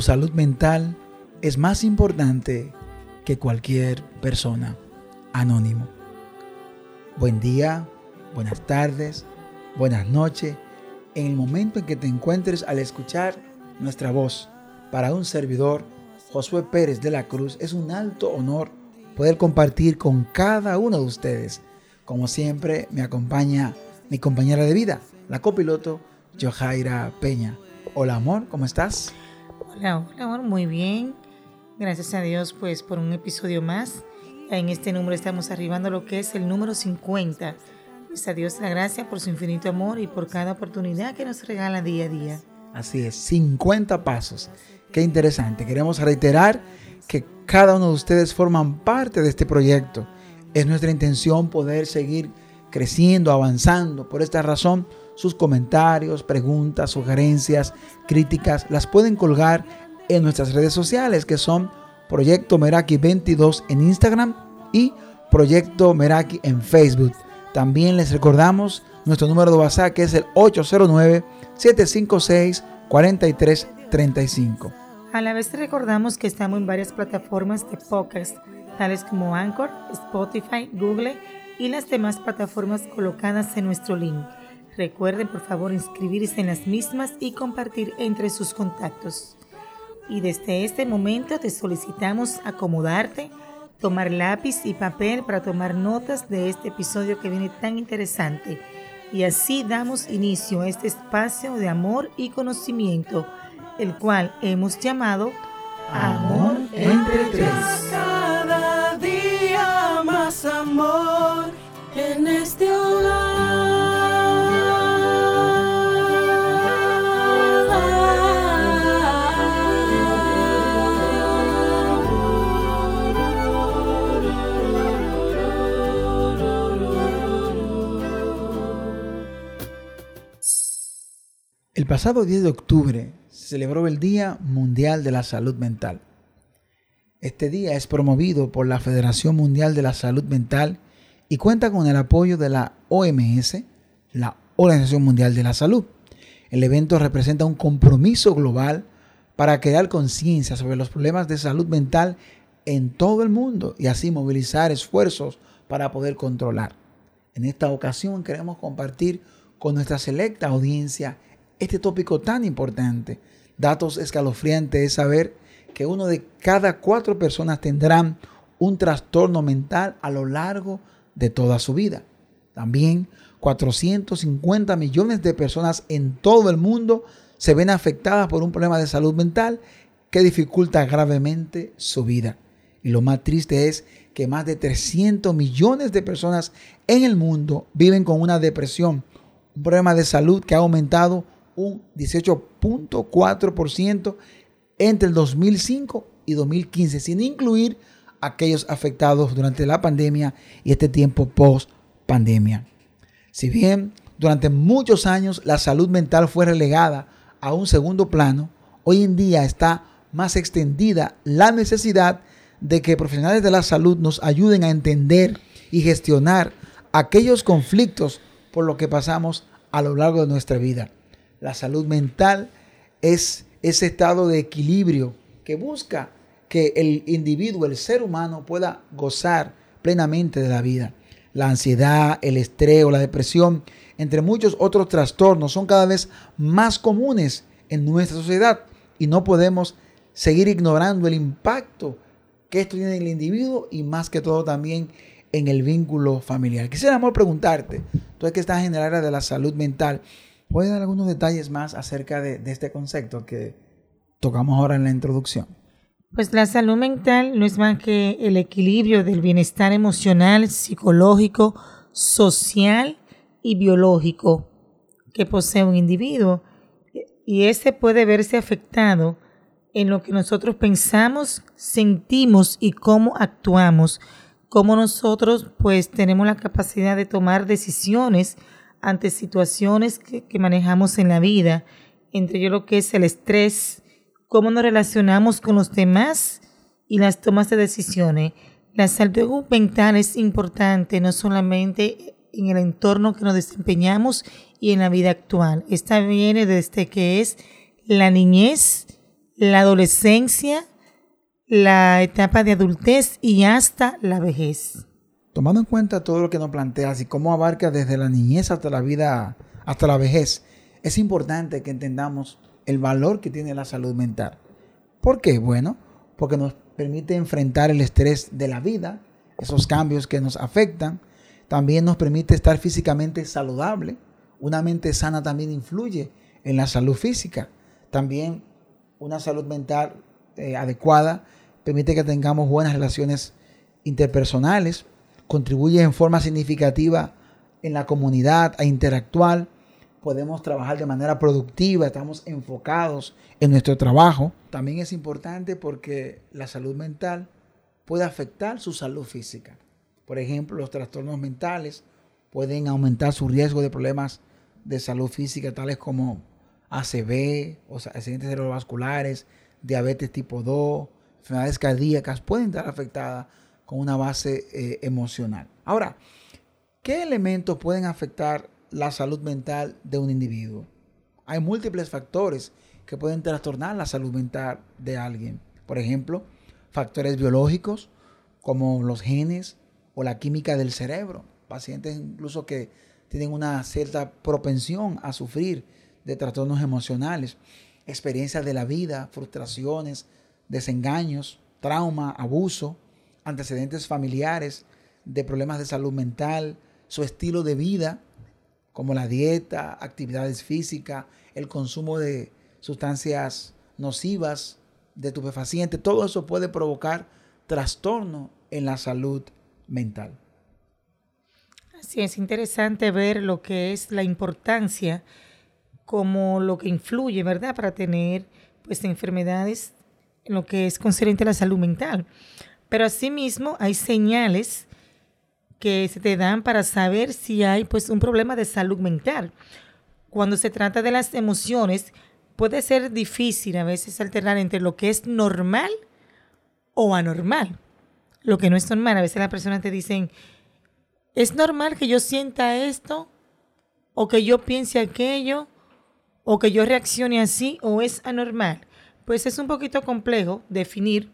salud mental es más importante que cualquier persona. Anónimo. Buen día, buenas tardes, buenas noches. En el momento en que te encuentres al escuchar nuestra voz, para un servidor, Josué Pérez de la Cruz, es un alto honor poder compartir con cada uno de ustedes. Como siempre, me acompaña mi compañera de vida, la copiloto Johaira Peña. Hola amor, ¿cómo estás? Hola, hola muy bien. Gracias a Dios pues por un episodio más. En este número estamos arribando lo que es el número 50. Pues a Dios la gracia por su infinito amor y por cada oportunidad que nos regala día a día. Así es, 50 pasos. Qué interesante. Queremos reiterar que cada uno de ustedes forman parte de este proyecto. Es nuestra intención poder seguir creciendo, avanzando. Por esta razón, sus comentarios, preguntas, sugerencias, críticas, las pueden colgar en nuestras redes sociales que son Proyecto Meraki 22 en Instagram y Proyecto Meraki en Facebook. También les recordamos nuestro número de WhatsApp que es el 809-756-4335. A la vez recordamos que estamos en varias plataformas de podcast, tales como Anchor, Spotify, Google y las demás plataformas colocadas en nuestro link. Recuerden por favor inscribirse en las mismas y compartir entre sus contactos. Y desde este momento te solicitamos acomodarte, tomar lápiz y papel para tomar notas de este episodio que viene tan interesante. Y así damos inicio a este espacio de amor y conocimiento, el cual hemos llamado Amor entre tres. Pasado 10 de octubre se celebró el Día Mundial de la Salud Mental. Este día es promovido por la Federación Mundial de la Salud Mental y cuenta con el apoyo de la OMS, la Organización Mundial de la Salud. El evento representa un compromiso global para crear conciencia sobre los problemas de salud mental en todo el mundo y así movilizar esfuerzos para poder controlar. En esta ocasión queremos compartir con nuestra selecta audiencia este tópico tan importante. Datos escalofriantes es saber que uno de cada cuatro personas tendrán un trastorno mental a lo largo de toda su vida. También 450 millones de personas en todo el mundo se ven afectadas por un problema de salud mental que dificulta gravemente su vida. Y lo más triste es que más de 300 millones de personas en el mundo viven con una depresión, un problema de salud que ha aumentado un 18.4% entre el 2005 y 2015, sin incluir aquellos afectados durante la pandemia y este tiempo post pandemia. Si bien durante muchos años la salud mental fue relegada a un segundo plano, hoy en día está más extendida la necesidad de que profesionales de la salud nos ayuden a entender y gestionar aquellos conflictos por los que pasamos a lo largo de nuestra vida. La salud mental es ese estado de equilibrio que busca que el individuo, el ser humano, pueda gozar plenamente de la vida. La ansiedad, el estrés o la depresión, entre muchos otros trastornos, son cada vez más comunes en nuestra sociedad y no podemos seguir ignorando el impacto que esto tiene en el individuo y más que todo también en el vínculo familiar. Quisiera, amor, preguntarte, tú que estás en el área de la salud mental, ¿puedes dar algunos detalles más acerca de este concepto que tocamos ahora en la introducción? Pues la salud mental no es más que el equilibrio del bienestar emocional, psicológico, social y biológico que posee un individuo. Y ese puede verse afectado en lo que nosotros pensamos, sentimos y cómo actuamos. Cómo nosotros pues tenemos la capacidad de tomar decisiones ante situaciones que, que manejamos en la vida, entre ellos lo que es el estrés, cómo nos relacionamos con los demás y las tomas de decisiones. La salud mental es importante no solamente en el entorno que nos desempeñamos y en la vida actual. Esta viene desde que es la niñez, la adolescencia, la etapa de adultez y hasta la vejez. Tomando en cuenta todo lo que nos planteas y cómo abarca desde la niñez hasta la vida, hasta la vejez, es importante que entendamos el valor que tiene la salud mental. ¿Por qué? Bueno, porque nos permite enfrentar el estrés de la vida, esos cambios que nos afectan. También nos permite estar físicamente saludable. Una mente sana también influye en la salud física. También una salud mental eh, adecuada permite que tengamos buenas relaciones interpersonales, contribuye en forma significativa en la comunidad a interactuar, podemos trabajar de manera productiva, estamos enfocados en nuestro trabajo. También es importante porque la salud mental puede afectar su salud física. Por ejemplo, los trastornos mentales pueden aumentar su riesgo de problemas de salud física, tales como ACV, o sea, accidentes cerebrovasculares, diabetes tipo 2, enfermedades cardíacas, pueden estar afectadas con una base eh, emocional. Ahora, ¿qué elementos pueden afectar la salud mental de un individuo? Hay múltiples factores que pueden trastornar la salud mental de alguien. Por ejemplo, factores biológicos como los genes o la química del cerebro. Pacientes incluso que tienen una cierta propensión a sufrir de trastornos emocionales, experiencias de la vida, frustraciones, desengaños, trauma, abuso, antecedentes familiares, de problemas de salud mental, su estilo de vida, como la dieta, actividades físicas, el consumo de sustancias nocivas, de tubefacientes, todo eso puede provocar trastorno en la salud mental. Así es interesante ver lo que es la importancia como lo que influye, ¿verdad?, para tener pues enfermedades en lo que es concerniente a la salud mental. Pero asimismo hay señales que se te dan para saber si hay pues un problema de salud mental. Cuando se trata de las emociones, puede ser difícil a veces alternar entre lo que es normal o anormal. Lo que no es normal, a veces las personas te dicen, ¿es normal que yo sienta esto? ¿O que yo piense aquello? o que yo reaccione así o es anormal, pues es un poquito complejo definir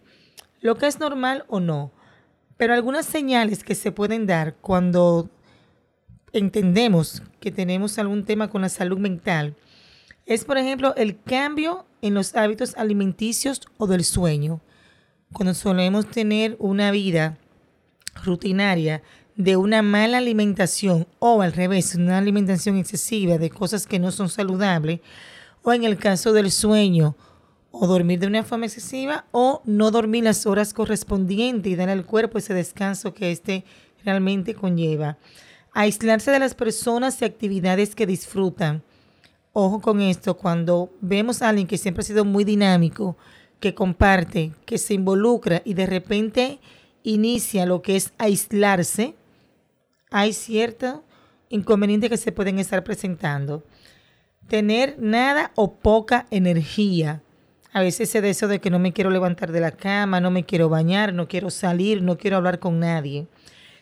lo que es normal o no. Pero algunas señales que se pueden dar cuando entendemos que tenemos algún tema con la salud mental es, por ejemplo, el cambio en los hábitos alimenticios o del sueño. Cuando solemos tener una vida rutinaria de una mala alimentación o al revés, una alimentación excesiva de cosas que no son saludables, o en el caso del sueño, o dormir de una forma excesiva o no dormir las horas correspondientes y dar al cuerpo ese descanso que éste realmente conlleva. Aislarse de las personas y actividades que disfrutan. Ojo con esto, cuando vemos a alguien que siempre ha sido muy dinámico, que comparte, que se involucra y de repente inicia lo que es aislarse, hay ciertos inconvenientes que se pueden estar presentando. Tener nada o poca energía. A veces se de eso de que no me quiero levantar de la cama, no me quiero bañar, no quiero salir, no quiero hablar con nadie.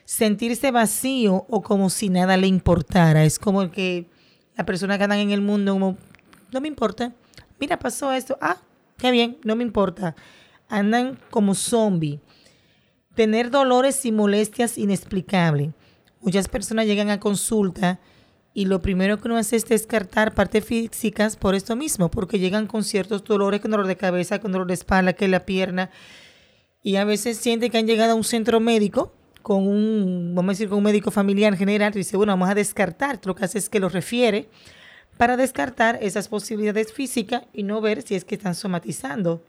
Sentirse vacío o como si nada le importara. Es como que la persona que andan en el mundo, como, no me importa. Mira, pasó esto. Ah, qué bien, no me importa. Andan como zombie. Tener dolores y molestias inexplicables. Muchas personas llegan a consulta y lo primero que uno hace es descartar partes físicas por esto mismo, porque llegan con ciertos dolores, con dolor de cabeza, con dolor de espalda, que la pierna, y a veces sienten que han llegado a un centro médico con un, vamos a decir, con un médico familiar general, y dice, bueno, vamos a descartar, lo que hace es que lo refiere para descartar esas posibilidades físicas y no ver si es que están somatizando.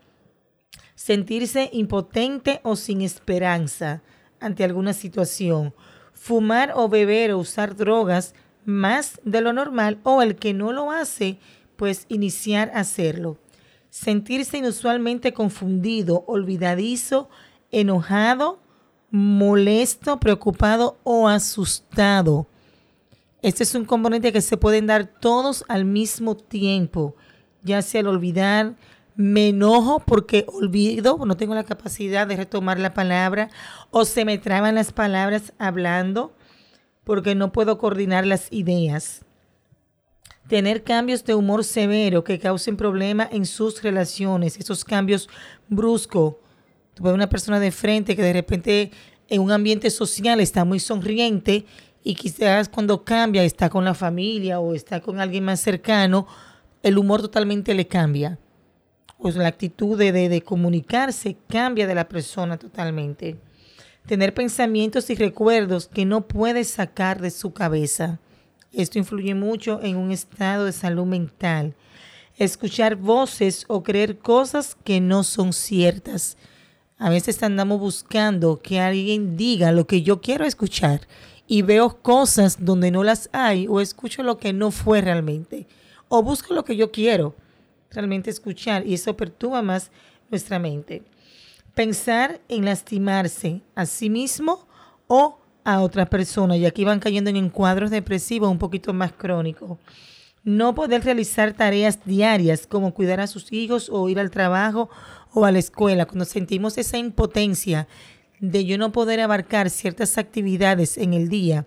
Sentirse impotente o sin esperanza ante alguna situación fumar o beber o usar drogas más de lo normal o el que no lo hace, pues iniciar a hacerlo. Sentirse inusualmente confundido, olvidadizo, enojado, molesto, preocupado o asustado. Este es un componente que se pueden dar todos al mismo tiempo, ya sea al olvidar, me enojo porque olvido, no tengo la capacidad de retomar la palabra o se me traban las palabras hablando porque no puedo coordinar las ideas. tener cambios de humor severo que causen problemas en sus relaciones, esos cambios bruscos. Tú ves una persona de frente que de repente en un ambiente social está muy sonriente y quizás cuando cambia, está con la familia o está con alguien más cercano, el humor totalmente le cambia. Pues la actitud de, de comunicarse cambia de la persona totalmente. Tener pensamientos y recuerdos que no puede sacar de su cabeza esto influye mucho en un estado de salud mental. Escuchar voces o creer cosas que no son ciertas. A veces andamos buscando que alguien diga lo que yo quiero escuchar y veo cosas donde no las hay o escucho lo que no fue realmente o busco lo que yo quiero realmente escuchar y eso perturba más nuestra mente. Pensar en lastimarse a sí mismo o a otra persona y aquí van cayendo en cuadros depresivos un poquito más crónicos. No poder realizar tareas diarias como cuidar a sus hijos o ir al trabajo o a la escuela. Cuando sentimos esa impotencia de yo no poder abarcar ciertas actividades en el día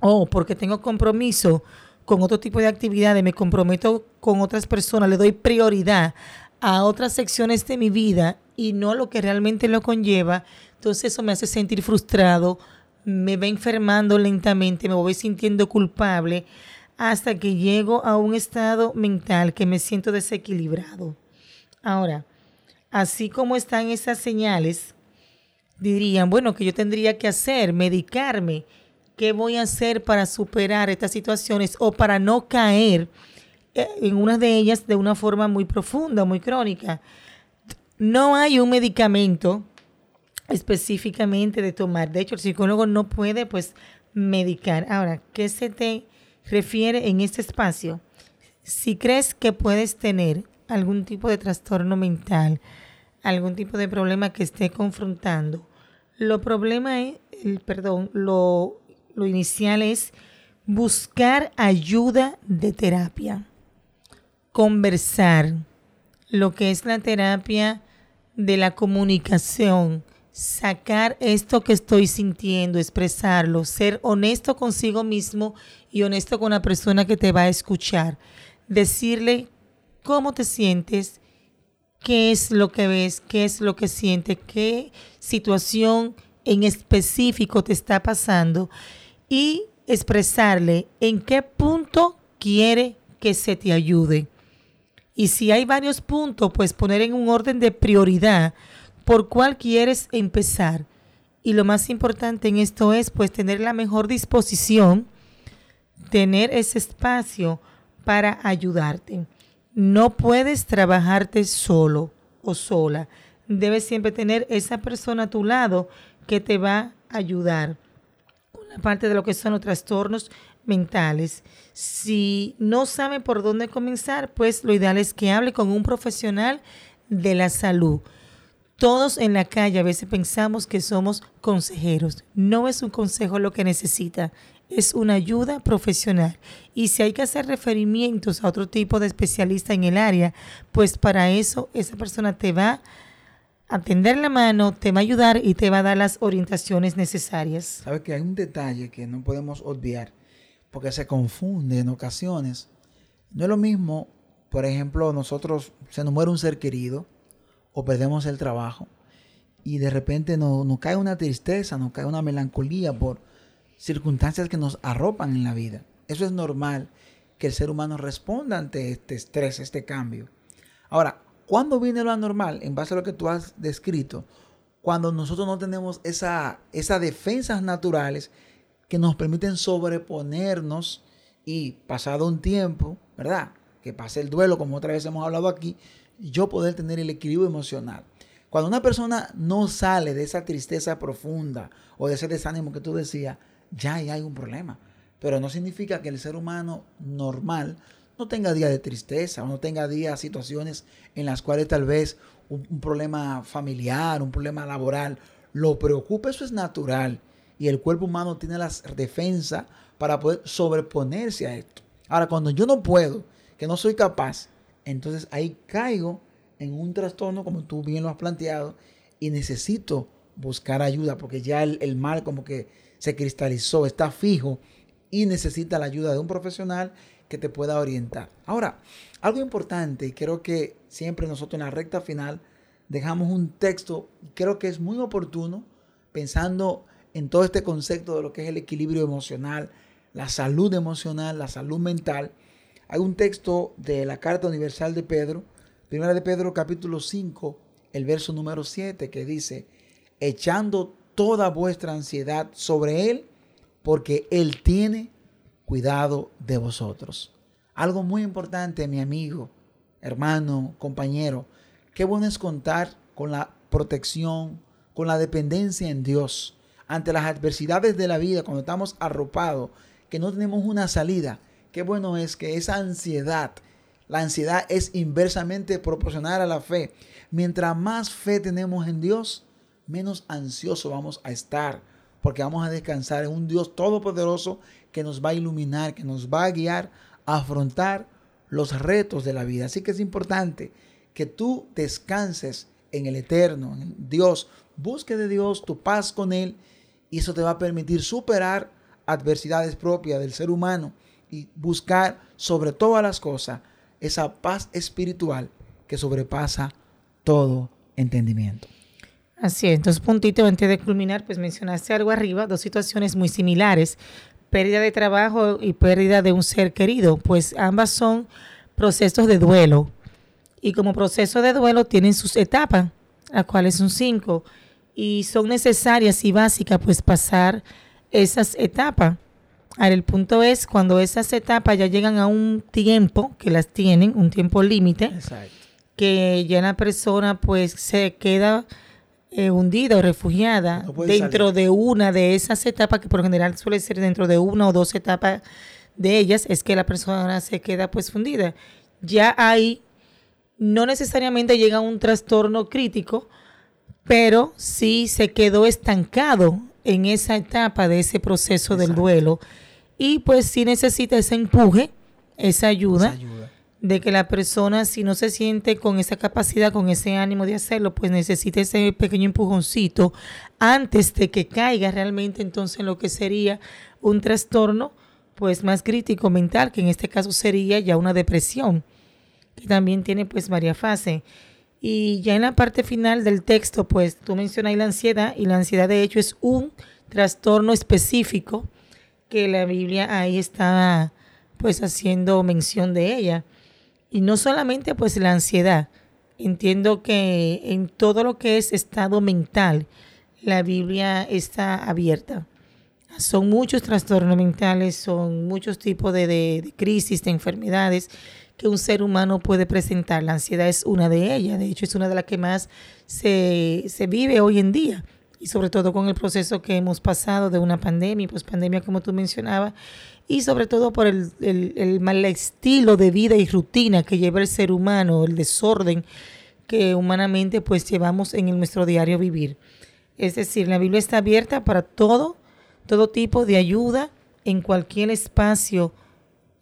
o porque tengo compromiso con otro tipo de actividades, me comprometo con otras personas, le doy prioridad a otras secciones de mi vida y no lo que realmente lo conlleva, entonces eso me hace sentir frustrado, me va enfermando lentamente, me voy sintiendo culpable hasta que llego a un estado mental que me siento desequilibrado. Ahora, así como están esas señales, dirían, bueno, que yo tendría que hacer, medicarme, ¿qué voy a hacer para superar estas situaciones o para no caer eh, en una de ellas de una forma muy profunda, muy crónica? No hay un medicamento específicamente de tomar. De hecho, el psicólogo no puede pues medicar. Ahora, ¿qué se te refiere en este espacio? Si crees que puedes tener algún tipo de trastorno mental, algún tipo de problema que esté confrontando, lo problema es, el, perdón, lo, lo inicial es buscar ayuda de terapia, conversar, lo que es la terapia de la comunicación, sacar esto que estoy sintiendo, expresarlo, ser honesto consigo mismo y honesto con la persona que te va a escuchar. Decirle cómo te sientes, qué es lo que ves, qué es lo que sientes, qué situación en específico te está pasando y expresarle en qué punto quiere que se te ayude. Y si hay varios puntos, pues poner en un orden de prioridad por cuál quieres empezar. Y lo más importante en esto es pues tener la mejor disposición, tener ese espacio para ayudarte. No puedes trabajarte solo o sola. Debes siempre tener esa persona a tu lado que te va a ayudar con la parte de lo que son los trastornos mentales. Si no sabe por dónde comenzar, pues lo ideal es que hable con un profesional de la salud todos en la calle a veces pensamos que somos consejeros. No es un consejo lo que necesita, es una ayuda profesional. Y si hay que hacer referimientos a otro tipo de especialista en el área, pues para eso esa persona te va a tender la mano, te va a ayudar y te va a dar las orientaciones necesarias. Sabe que hay un detalle que no podemos obviar, porque se confunde en ocasiones. No es lo mismo, por ejemplo, nosotros se nos muere un ser querido o perdemos el trabajo y de repente nos, cae una tristeza, nos cae una melancolía por circunstancias que nos arropan en la vida. Eso es normal que el ser humano responda ante este estrés, este cambio. Ahora, ¿cuándo viene lo anormal? En base a lo que tú has descrito, cuando nosotros no tenemos esa, esas defensas naturales que nos permiten sobreponernos y pasado un tiempo, ¿verdad? Que pase el duelo, como otra vez hemos hablado aquí, yo poder tener el equilibrio emocional. Cuando una persona no sale de esa tristeza profunda o de ese desánimo que tú decías, ya hay un problema. Pero no significa que el ser humano normal no tenga días de tristeza o no tenga días, situaciones en las cuales tal vez un, problema familiar, un problema laboral lo preocupe. Eso es natural. Y el cuerpo humano tiene las defensas para poder sobreponerse a esto. Ahora, cuando yo no puedo, que no soy capaz, entonces ahí caigo en un trastorno, como tú bien lo has planteado, y necesito buscar ayuda porque ya el, mal como que se cristalizó, está fijo y necesita la ayuda de un profesional que te pueda orientar. Ahora, algo importante, y creo que siempre nosotros en la recta final dejamos un texto, creo que es muy oportuno, pensando en todo este concepto de lo que es el equilibrio emocional, la salud emocional, la salud mental. Hay un texto de la Carta Universal de Pedro, Primera de Pedro capítulo 5, el verso número 7, que dice, echando toda vuestra ansiedad sobre Él, porque Él tiene cuidado de vosotros. Algo muy importante, mi amigo, hermano, compañero, qué bueno es contar con la protección, con la dependencia en Dios ante las adversidades de la vida, cuando estamos arropados, que no tenemos una salida. Qué bueno es que esa ansiedad, la ansiedad es inversamente proporcional a la fe. Mientras más fe tenemos en Dios, menos ansioso vamos a estar, porque vamos a descansar en un Dios todopoderoso que nos va a iluminar, que nos va a guiar a afrontar los retos de la vida. Así que es importante que tú descanses en el eterno, en Dios, busque de Dios tu paz con Él y eso te va a permitir superar adversidades propias del ser humano y buscar sobre todas las cosas esa paz espiritual que sobrepasa todo entendimiento. Así es, dos puntitos antes de culminar, pues mencionaste algo arriba, dos situaciones muy similares, pérdida de trabajo y pérdida de un ser querido, pues ambas son procesos de duelo. Y como proceso de duelo tienen sus etapas, las cuales son cinco, y son necesarias y básicas pues pasar esas etapas. Ahora, el punto es cuando esas etapas ya llegan a un tiempo, que las tienen, un tiempo límite, que ya la persona pues se queda eh, hundida o refugiada dentro de una de esas etapas, que por general suele ser dentro de una o dos etapas de ellas, es que la persona se queda pues fundida. Ya hay, no necesariamente llega a un trastorno crítico, pero sí se quedó estancado en esa etapa de ese proceso del duelo. Y pues sí necesita ese empuje, esa ayuda, ayuda, de que la persona si no se siente con esa capacidad, con ese ánimo de hacerlo, pues necesita ese pequeño empujoncito antes de que caiga realmente entonces en lo que sería un trastorno pues más crítico mental, que en este caso sería ya una depresión, que también tiene pues varias fases. Y ya en la parte final del texto, pues tú mencionas la ansiedad y la ansiedad de hecho es un trastorno específico que la Biblia ahí está pues haciendo mención de ella. Y no solamente pues la ansiedad, entiendo que en todo lo que es estado mental, la Biblia está abierta. Son muchos trastornos mentales, son muchos tipos de, de crisis, de enfermedades que un ser humano puede presentar. La ansiedad es una de ellas, de hecho es una de las que más se, vive hoy en día y sobre todo con el proceso que hemos pasado de una pandemia, pues pandemia como tú mencionabas, y sobre todo por el, el, mal estilo de vida y rutina que lleva el ser humano, el desorden que humanamente pues llevamos en nuestro diario vivir. Es decir, la Biblia está abierta para todo, todo tipo de ayuda en cualquier espacio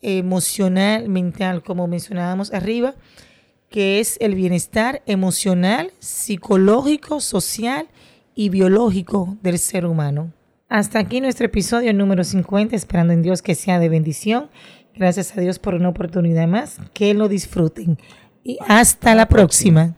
emocional, mental, como mencionábamos arriba, que es el bienestar emocional, psicológico, social y biológico del ser humano. Hasta aquí nuestro episodio número 50, esperando en Dios que sea de bendición. Gracias a Dios por una oportunidad más. Que lo disfruten. Y hasta la próxima.